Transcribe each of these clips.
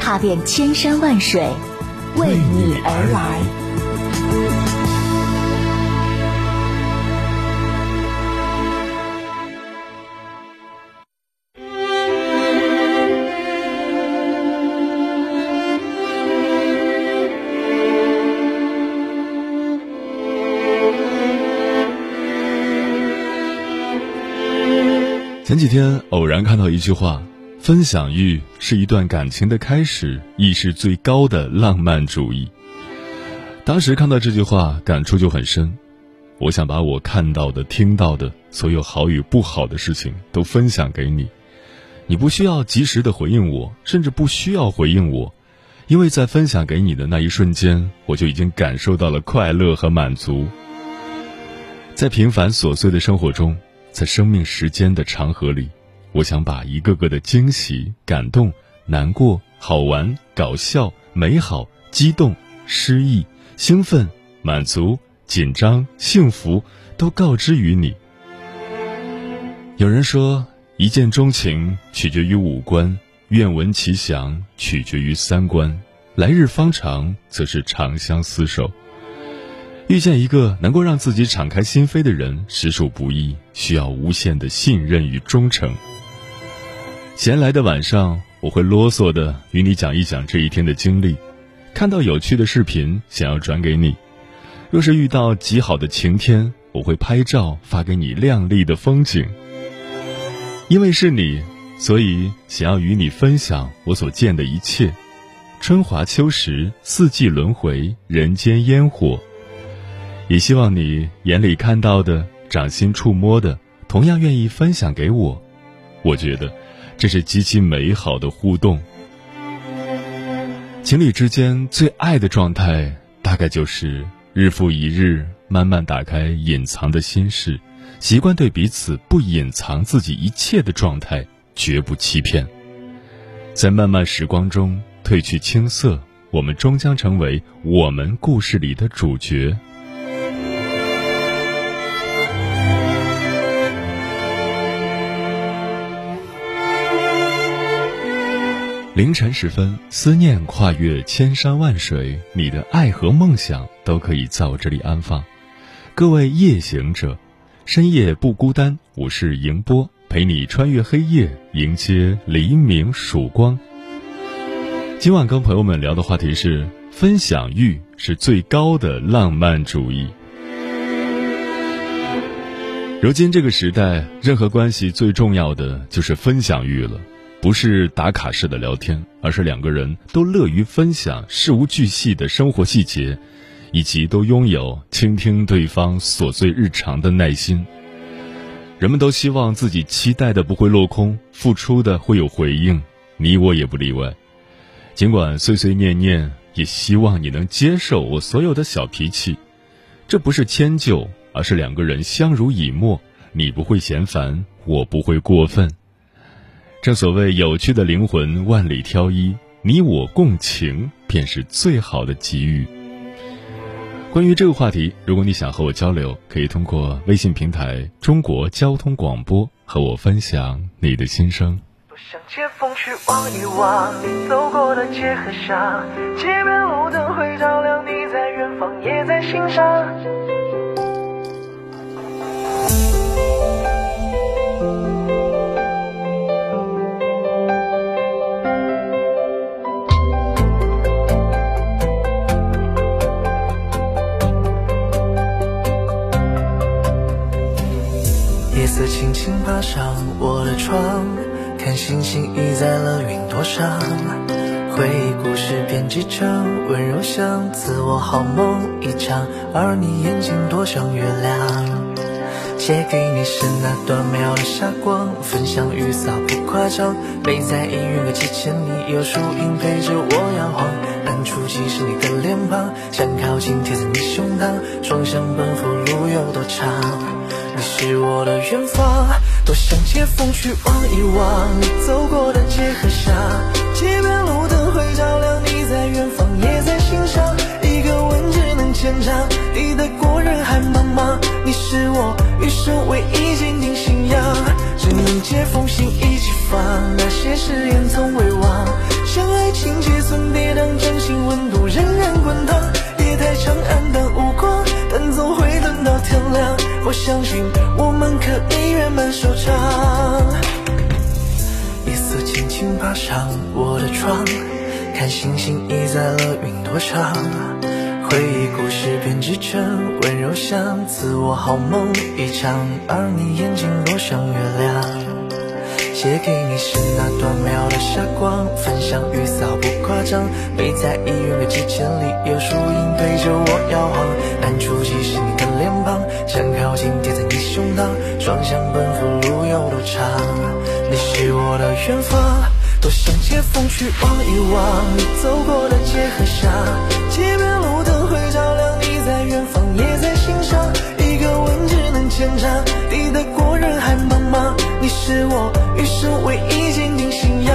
踏遍千山万水，为你而来。前几天偶然看到一句话：“分享欲是一段感情的开始，亦是最高的浪漫主义。”当时看到这句话，感触就很深。我想把我看到的、听到的所有好与不好的事情都分享给你，你不需要及时的回应我，甚至不需要回应我，因为在分享给你的那一瞬间，我就已经感受到了快乐和满足。在平凡琐碎的生活中。在生命时间的长河里，我想把一个个的惊喜、感动、难过、好玩、搞笑、美好、激动、失意、兴奋、满足、紧张、幸福，都告知于你。有人说，一见钟情取决于五官，愿闻其详取决于三观，来日方长则是长相厮守。遇见一个能够让自己敞开心扉的人，实属不易，需要无限的信任与忠诚。闲来的晚上，我会啰嗦的与你讲一讲这一天的经历，看到有趣的视频，想要转给你。若是遇到极好的晴天，我会拍照发给你亮丽的风景。因为是你，所以想要与你分享我所见的一切。春华秋实，四季轮回，人间烟火。也希望你眼里看到的、掌心触摸的，同样愿意分享给我。我觉得，这是极其美好的互动。情侣之间最爱的状态，大概就是日复一日，慢慢打开隐藏的心事，习惯对彼此不隐藏自己一切的状态，绝不欺骗。在漫漫时光中褪去青涩，我们终将成为我们故事里的主角。凌晨时分，思念跨越千山万水，你的爱和梦想都可以在我这里安放。各位夜行者，深夜不孤单，我是迎波，陪你穿越黑夜，迎接黎明曙光。今晚跟朋友们聊的话题是：分享欲是最高的浪漫主义。如今这个时代，任何关系最重要的就是分享欲了。不是打卡式的聊天，而是两个人都乐于分享事无巨细的生活细节，以及都拥有倾听对方琐碎日常的耐心。人们都希望自己期待的不会落空，付出的会有回应，你我也不例外。尽管碎碎念念，也希望你能接受我所有的小脾气。这不是迁就，而是两个人相濡以沫，你不会嫌烦，我不会过分。正所谓有趣的灵魂万里挑一，你我共情便是最好的给予。关于这个话题，如果你想和我交流，可以通过微信平台“中国交通广播”和我分享你的心声。多想借风去望一望走过的街和巷，街边路灯会照亮你在远方，也在心上。爬上我的床，看星星依在了云朵上，回忆故事编辑成温柔乡，自我好梦一场，而你眼睛多像月亮。写给你是那段美好的霞光，分享雨洒不夸张，美在阴云的几千里，有树荫陪着我摇晃。暗处即是你的脸庞，想靠近贴在你双向奔赴路有多长？你是我的远方，多想借风去望一望你走过的街和巷，街边路灯会照亮你在远方，也在心上。一个吻只能牵长，抵得过人海茫茫。你是我余生唯一坚定信仰，只能借风信一起放，那些誓言从未忘。相爱情节曾跌宕，掌心温度仍然滚烫。夜太长，黯淡无光，但总会等到天亮。我相信我们可以圆满收场。夜色轻轻爬上我的窗，看星星倚在了云朵上，回忆故事编织成温柔乡，自我好梦一场，而你眼睛多像月亮。写给你是那短秒的霞光，分享雨扫不夸张，没在一远的几千里，有树荫陪着我摇晃。难处即是你的脸庞，想靠近贴在你胸膛，双向奔赴路有多长？你是我的远方，多想借风去望一望你走过的街和巷，街边路灯会照亮你在远方，也在心上。一个吻只能牵长，抵得过人海茫。是我余生唯一坚定信仰，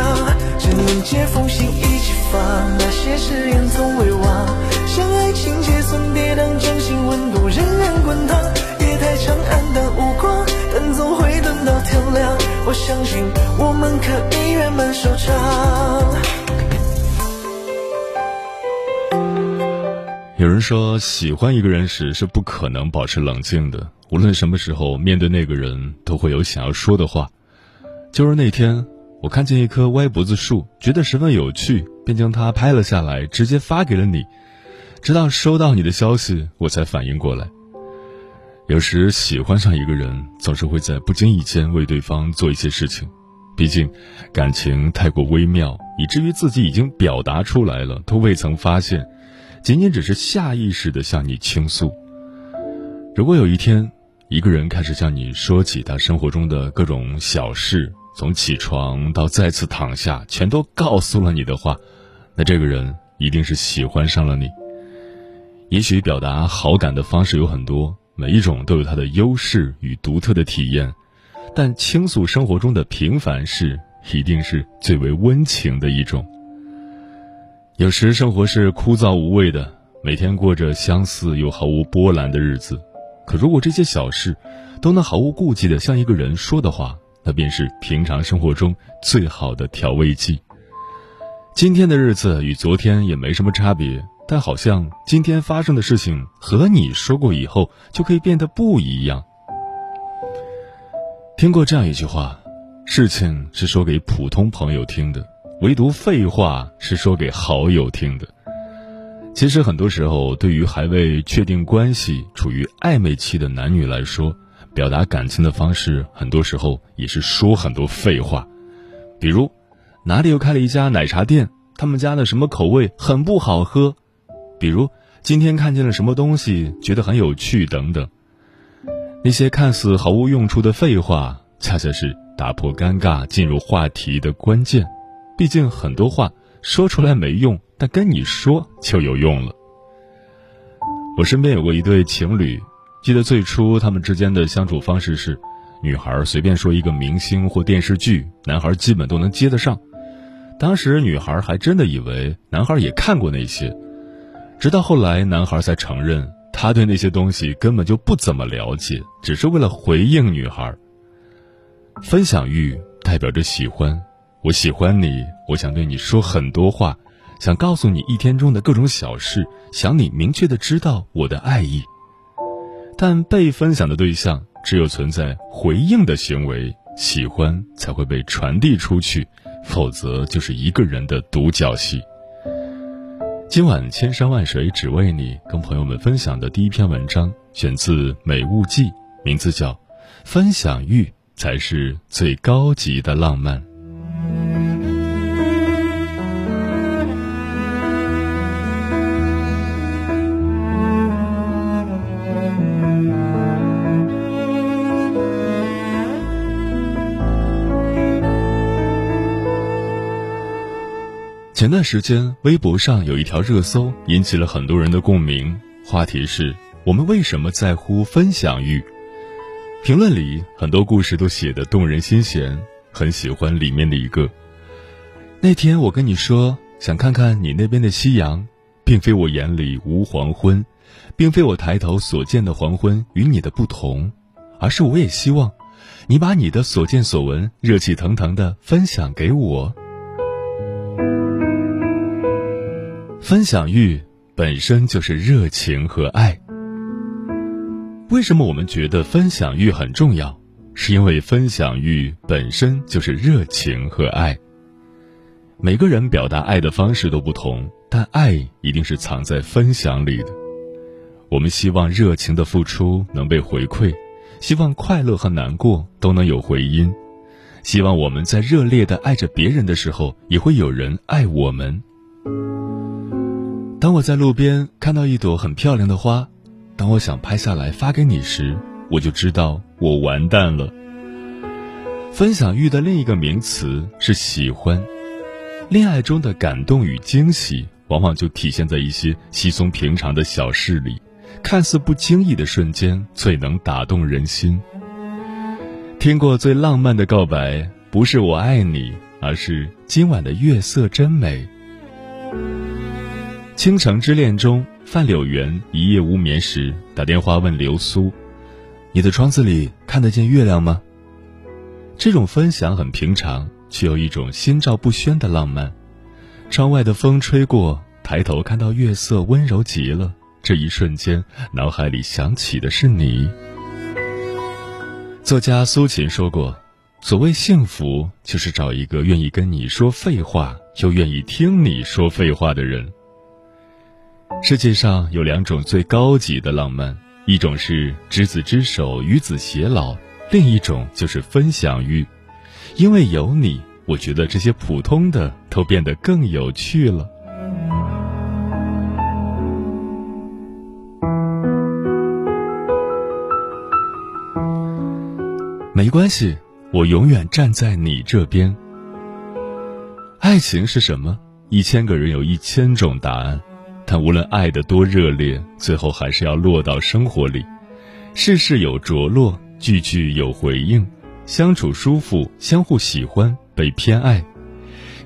只能借封信一起发，那些誓言从未忘。相爱情节曾跌宕，真心温度仍然滚烫。夜太长，黯淡无光，但总会等到天亮。我相信我们可以圆满收场。有人说，喜欢一个人时是不可能保持冷静的。无论什么时候面对那个人，都会有想要说的话。就是那天，我看见一棵歪脖子树，觉得十分有趣，便将它拍了下来，直接发给了你。直到收到你的消息，我才反应过来。有时喜欢上一个人，总是会在不经意间为对方做一些事情。毕竟，感情太过微妙，以至于自己已经表达出来了，都未曾发现，仅仅只是下意识的向你倾诉。如果有一天，一个人开始向你说起他生活中的各种小事，从起床到再次躺下，全都告诉了你的话，那这个人一定是喜欢上了你。也许表达好感的方式有很多，每一种都有它的优势与独特的体验，但倾诉生活中的平凡事，一定是最为温情的一种。有时生活是枯燥无味的，每天过着相似又毫无波澜的日子。可如果这些小事都能毫无顾忌地向一个人说的话，那便是平常生活中最好的调味剂。今天的日子与昨天也没什么差别，但好像今天发生的事情和你说过以后就可以变得不一样。听过这样一句话：事情是说给普通朋友听的，唯独废话是说给好友听的。其实很多时候，对于还未确定关系、处于暧昧期的男女来说，表达感情的方式，很多时候也是说很多废话。比如，哪里又开了一家奶茶店，他们家的什么口味很不好喝；比如，今天看见了什么东西，觉得很有趣等等。那些看似毫无用处的废话，恰恰是打破尴尬、进入话题的关键。毕竟很多话说出来没用。但跟你说就有用了。我身边有过一对情侣，记得最初他们之间的相处方式是，女孩随便说一个明星或电视剧，男孩基本都能接得上。当时女孩还真的以为男孩也看过那些，直到后来男孩才承认，他对那些东西根本就不怎么了解，只是为了回应女孩。分享欲代表着喜欢，我喜欢你，我想对你说很多话。想告诉你一天中的各种小事，想你明确的知道我的爱意。但被分享的对象只有存在回应的行为，喜欢才会被传递出去，否则就是一个人的独角戏。今晚千山万水只为你，跟朋友们分享的第一篇文章选自《美物记》，名字叫《分享欲才是最高级的浪漫》。前段时间，微博上有一条热搜引起了很多人的共鸣，话题是我们为什么在乎分享欲？评论里很多故事都写得动人心弦，很喜欢里面的一个。那天我跟你说想看看你那边的夕阳，并非我眼里无黄昏，并非我抬头所见的黄昏与你的不同，而是我也希望，你把你的所见所闻热气腾腾的分享给我。分享欲本身就是热情和爱。为什么我们觉得分享欲很重要？是因为分享欲本身就是热情和爱。每个人表达爱的方式都不同，但爱一定是藏在分享里的。我们希望热情的付出能被回馈，希望快乐和难过都能有回音，希望我们在热烈的爱着别人的时候，也会有人爱我们。当我在路边看到一朵很漂亮的花，当我想拍下来发给你时，我就知道我完蛋了。分享欲的另一个名词是喜欢。恋爱中的感动与惊喜，往往就体现在一些稀松平常的小事里，看似不经意的瞬间，最能打动人心。听过最浪漫的告白，不是我爱你，而是今晚的月色真美。《倾城之恋》中，范柳原一夜无眠时打电话问流苏：“你的窗子里看得见月亮吗？”这种分享很平常，却有一种心照不宣的浪漫。窗外的风吹过，抬头看到月色温柔极了，这一瞬间，脑海里想起的是你。作家苏秦说过：“所谓幸福，就是找一个愿意跟你说废话，又愿意听你说废话的人。”世界上有两种最高级的浪漫，一种是执子之手与子偕老，另一种就是分享欲。因为有你，我觉得这些普通的都变得更有趣了。没关系，我永远站在你这边。爱情是什么？一千个人有一千种答案。但无论爱得多热烈，最后还是要落到生活里，事事有着落，句句有回应，相处舒服，相互喜欢，被偏爱，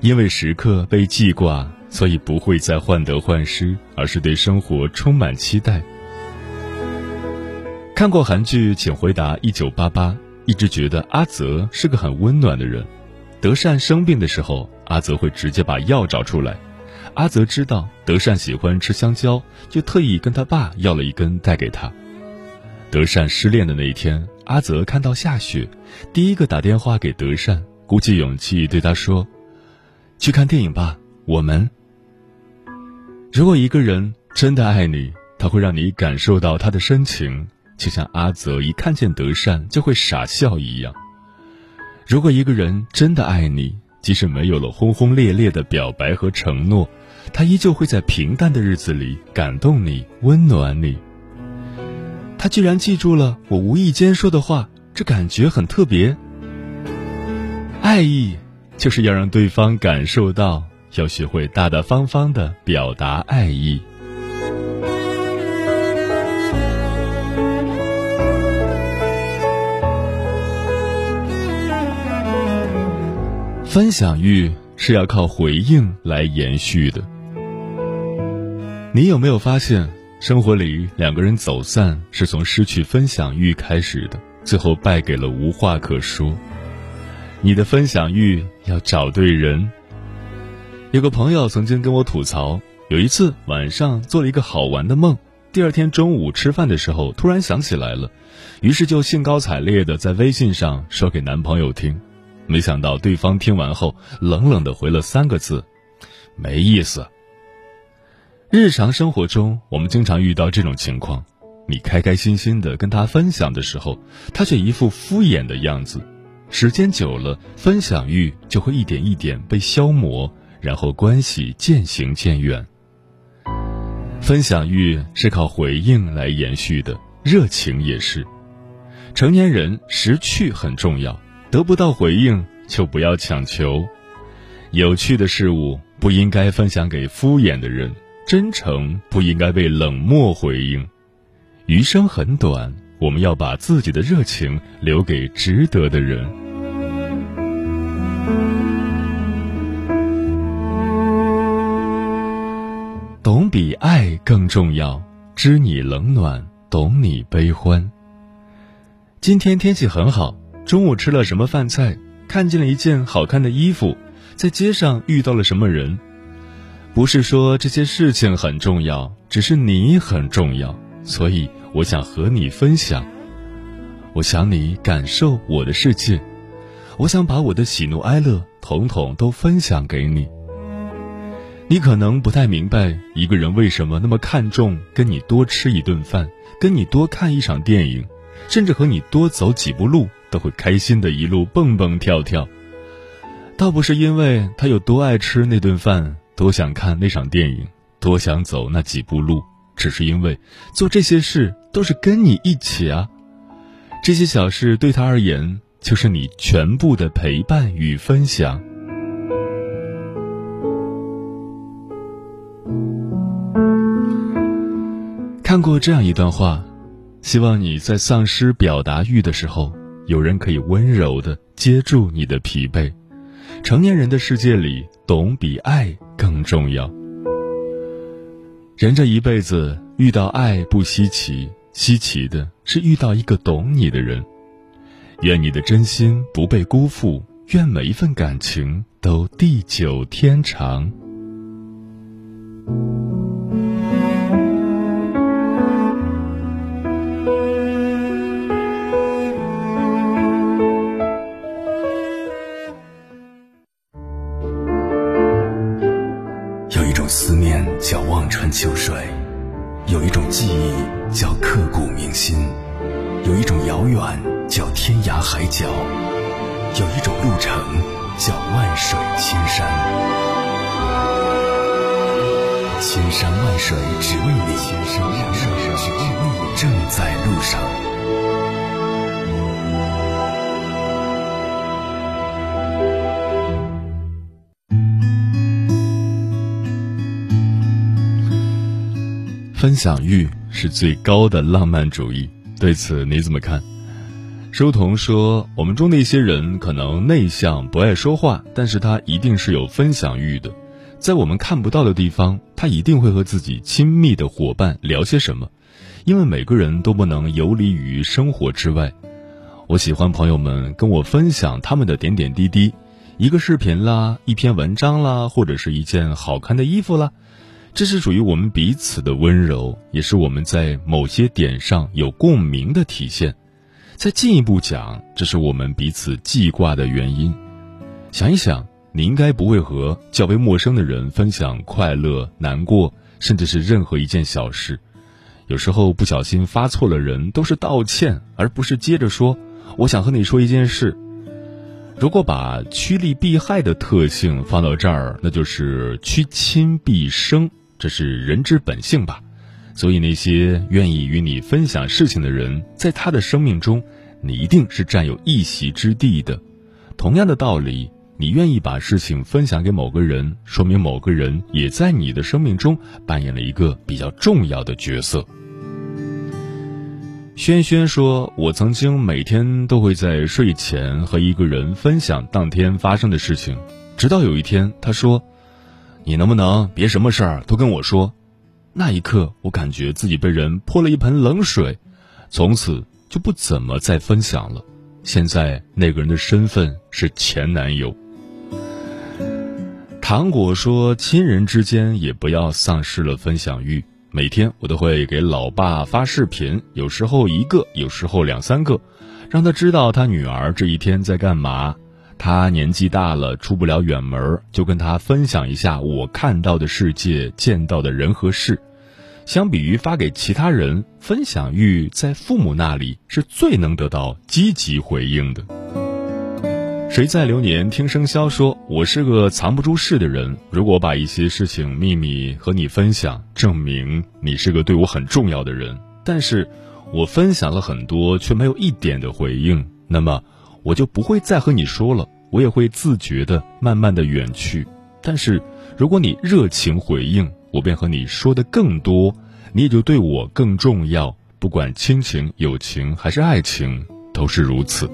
因为时刻被记挂，所以不会再患得患失，而是对生活充满期待。看过韩剧《请回答一九八八》，一直觉得阿泽是个很温暖的人。德善生病的时候，阿泽会直接把药找出来。阿泽知道德善喜欢吃香蕉，就特意跟他爸要了一根带给他。德善失恋的那一天，阿泽看到下雪，第一个打电话给德善，鼓起勇气对他说：“去看电影吧，我们。”如果一个人真的爱你，他会让你感受到他的深情，就像阿泽一看见德善就会傻笑一样。如果一个人真的爱你，即使没有了轰轰烈烈的表白和承诺。他依旧会在平淡的日子里感动你、温暖你。他居然记住了我无意间说的话，这感觉很特别。爱意就是要让对方感受到，要学会大大方方的表达爱意。分享欲是要靠回应来延续的。你有没有发现，生活里两个人走散是从失去分享欲开始的，最后败给了无话可说。你的分享欲要找对人。有个朋友曾经跟我吐槽，有一次晚上做了一个好玩的梦，第二天中午吃饭的时候突然想起来了，于是就兴高采烈的在微信上说给男朋友听，没想到对方听完后冷冷的回了三个字：没意思。日常生活中，我们经常遇到这种情况：你开开心心的跟他分享的时候，他却一副敷衍的样子。时间久了，分享欲就会一点一点被消磨，然后关系渐行渐远。分享欲是靠回应来延续的，热情也是。成年人识趣很重要，得不到回应就不要强求。有趣的事物。不应该分享给敷衍的人，真诚不应该被冷漠回应。余生很短，我们要把自己的热情留给值得的人。懂比爱更重要，知你冷暖，懂你悲欢。今天天气很好，中午吃了什么饭菜？看见了一件好看的衣服，在街上遇到了什么人？不是说这些事情很重要，只是你很重要，所以我想和你分享。我想你感受我的世界，我想把我的喜怒哀乐统统都分享给你。你可能不太明白一个人为什么那么看重跟你多吃一顿饭，跟你多看一场电影，甚至和你多走几步路都会开心的一路蹦蹦跳跳。倒不是因为他有多爱吃那顿饭，多想看那场电影，多想走那几步路，只是因为做这些事都是跟你一起啊。这些小事对他而言，就是你全部的陪伴与分享。看过这样一段话，希望你在丧失表达欲的时候，有人可以温柔的接住你的疲惫。成年人的世界里，懂比爱更重要。人这一辈子遇到爱不稀奇，稀奇的是遇到一个懂你的人。愿你的真心不被辜负，愿每一份感情都地久天长。叫万水千山。千山万水只为你，千山万水只为你，正在路上。分享欲是最高的浪漫主义，对此你怎么看？书童说，我们中的一些人可能内向不爱说话，但是他一定是有分享欲的，在我们看不到的地方，他一定会和自己亲密的伙伴聊些什么，因为每个人都不能游离于生活之外。我喜欢朋友们跟我分享他们的点点滴滴，一个视频啦，一篇文章啦，或者是一件好看的衣服啦。这是属于我们彼此的温柔，也是我们在某些点上有共鸣的体现。再进一步讲，这是我们彼此记挂的原因。想一想，你应该不会和较为陌生的人分享快乐、难过，甚至是任何一件小事。有时候不小心发错了人，都是道歉，而不是接着说“我想和你说一件事”。如果把趋利避害的特性放到这儿，那就是趋亲避生。这是人之本性吧，所以那些愿意与你分享事情的人，在他的生命中，你一定是占有一席之地的。同样的道理，你愿意把事情分享给某个人，说明某个人也在你的生命中扮演了一个比较重要的角色。轩轩说：“我曾经每天都会在睡前和一个人分享当天发生的事情，直到有一天，他说。”你能不能别什么事儿都跟我说？那一刻，我感觉自己被人泼了一盆冷水，从此就不怎么再分享了。现在那个人的身份是前男友。糖果说：“亲人之间也不要丧失了分享欲。每天我都会给老爸发视频，有时候一个，有时候两三个，让他知道他女儿这一天在干嘛。”他年纪大了，出不了远门，就跟他分享一下我看到的世界、见到的人和事。相比于发给其他人，分享欲在父母那里是最能得到积极回应的。谁在流年听生肖说：“我是个藏不住事的人，如果把一些事情秘密和你分享，证明你是个对我很重要的人。但是，我分享了很多，却没有一点的回应，那么。”我就不会再和你说了，我也会自觉的慢慢的远去，但是如果你热情回应，我便和你说的更多，你也就对我更重要。不管亲情、友情还是爱情，都是如此。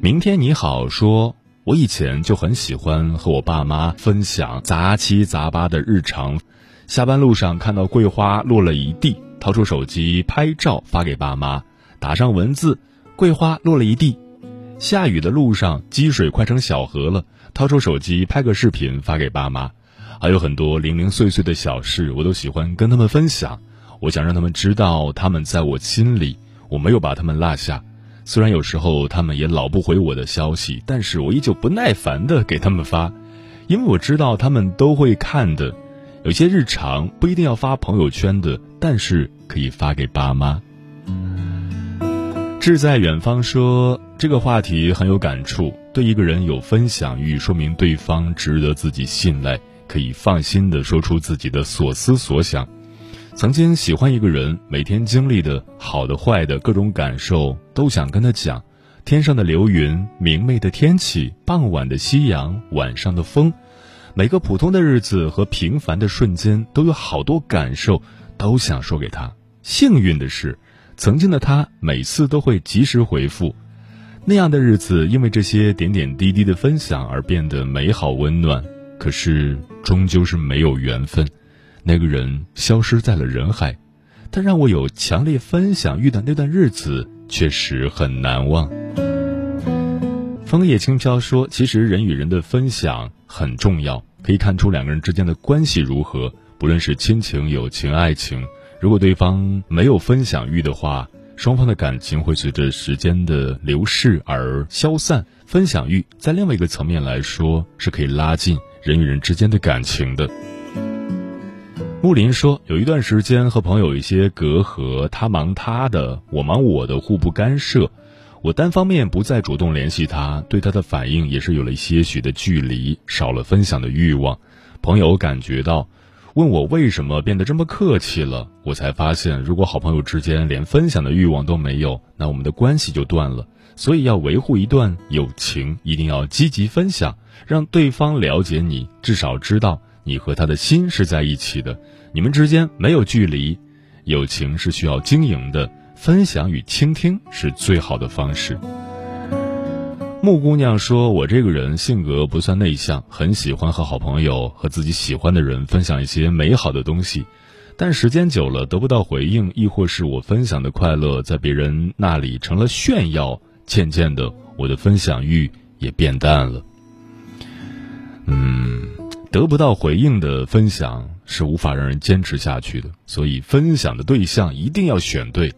明天你好，说我以前就很喜欢和我爸妈分享杂七杂八的日常。下班路上看到桂花落了一地，掏出手机拍照发给爸妈，打上文字：“桂花落了一地。”下雨的路上积水快成小河了，掏出手机拍个视频发给爸妈。还有很多零零碎碎的小事，我都喜欢跟他们分享。我想让他们知道，他们在我心里，我没有把他们落下。虽然有时候他们也老不回我的消息，但是我依旧不耐烦的给他们发，因为我知道他们都会看的。有些日常不一定要发朋友圈的，但是可以发给爸妈。志在远方说这个话题很有感触，对一个人有分享欲，说明对方值得自己信赖，可以放心的说出自己的所思所想。曾经喜欢一个人，每天经历的好的、坏的各种感受都想跟他讲。天上的流云，明媚的天气，傍晚的夕阳，晚上的风，每个普通的日子和平凡的瞬间，都有好多感受，都想说给他。幸运的是，曾经的他每次都会及时回复。那样的日子，因为这些点点滴滴的分享而变得美好温暖。可是，终究是没有缘分。那个人消失在了人海，但让我有强烈分享欲的那段日子确实很难忘。枫叶轻飘说：“其实人与人的分享很重要，可以看出两个人之间的关系如何。不论是亲情、友情、爱情，如果对方没有分享欲的话，双方的感情会随着时间的流逝而消散。分享欲在另外一个层面来说，是可以拉近人与人之间的感情的。”木林说：“有一段时间和朋友一些隔阂，他忙他的，我忙我的，互不干涉。我单方面不再主动联系他，对他的反应也是有了些许的距离，少了分享的欲望。朋友感觉到，问我为什么变得这么客气了，我才发现，如果好朋友之间连分享的欲望都没有，那我们的关系就断了。所以要维护一段友情，一定要积极分享，让对方了解你，至少知道。”你和他的心是在一起的，你们之间没有距离，友情是需要经营的，分享与倾听是最好的方式。木姑娘说：“我这个人性格不算内向，很喜欢和好朋友和自己喜欢的人分享一些美好的东西，但时间久了得不到回应，亦或是我分享的快乐在别人那里成了炫耀，渐渐的我的分享欲也变淡了。”嗯。得不到回应的分享是无法让人坚持下去的，所以分享的对象一定要选对。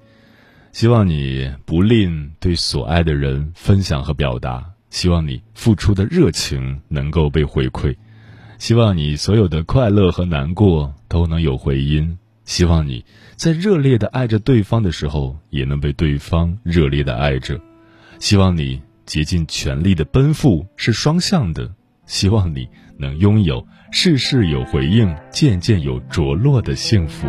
希望你不吝对所爱的人分享和表达，希望你付出的热情能够被回馈，希望你所有的快乐和难过都能有回音，希望你在热烈的爱着对方的时候，也能被对方热烈的爱着，希望你竭尽全力的奔赴是双向的，希望你。能拥有事事有回应、件件有着落的幸福。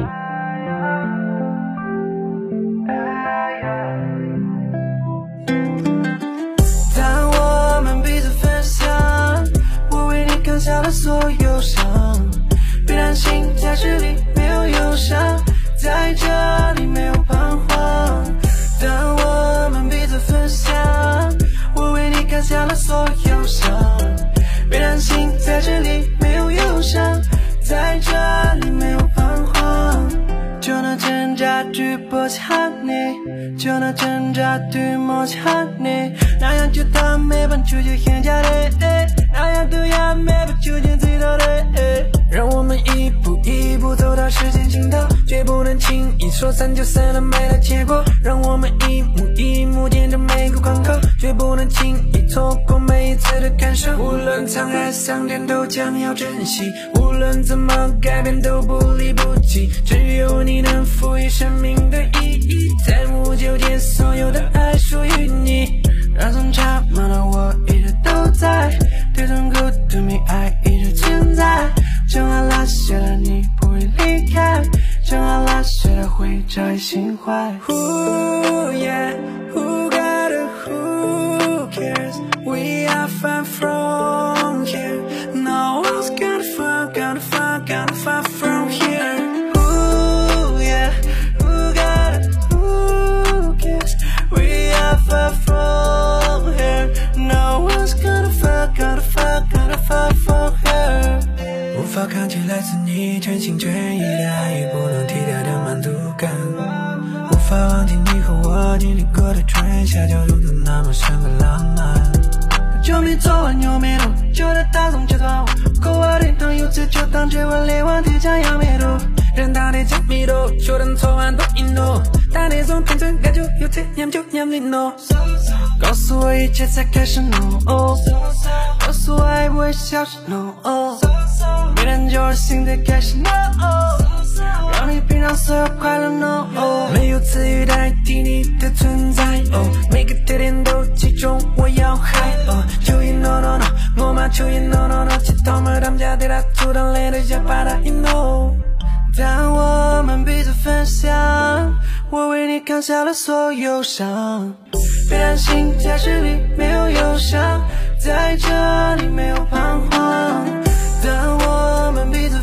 去搏抢你，就拿挣扎去磨抢你。那样就他没办出去现家的，那样都要没办出现最多的。让我们一步一步走到时间尽头，绝不能轻易说散就散了，没了结果。让我们一幕一幕见证每个关口，绝不能轻易错过每一次的感受。无论沧海桑田，都将要珍惜；无论怎么改变，都不离不弃。只有你能赋予生命的意义，在无纠结，所有的爱属于你。让从差慢的我一直都在，对痛苦对迷爱一直存在。就爱拉下了你不会离开，就爱拉下了会找一心怀。cares? We are far from here. No one's gonna fuck, gonna fuck, gonna fuck from here. Ooh, yeah, who got it? Who cares? We are far from here. No one's gonna fuck, gonna fuck, gonna fuck from here. 无法抗拒来自你全心全意的爱，也不能替代的满足感。无法忘记你和我经历过的春夏秋冬。那么深刻浪漫。就没昨晚又没路，就得打从阶段。可我的朋友这就当结婚连完铁匠要没路，人大的加密度，就等昨晚多一怒。打那种天真感就有这样就样的 no。告诉我一切才开始 no。告诉我爱不会消失 no。没人就是新的开始 no。让你品尝所有快乐呢、哦。没有词语代替你的存在，哦，每个特点都击中我要害。哦，就一 no no no，我嘛就一 no no no，街头们他们家的他住的累的下巴的 you know。当我们彼此分享，我为你扛下了所有伤。别担心，在这里没有忧伤，在这里没有彷徨。当我们彼此。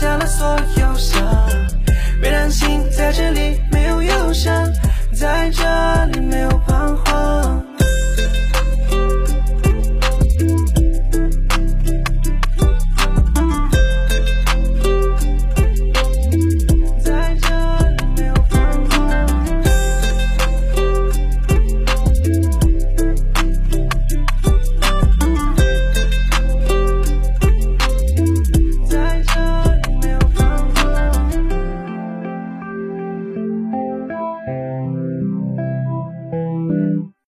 下了所有伤，别担心，在这里没有忧伤，在这里没有彷徨。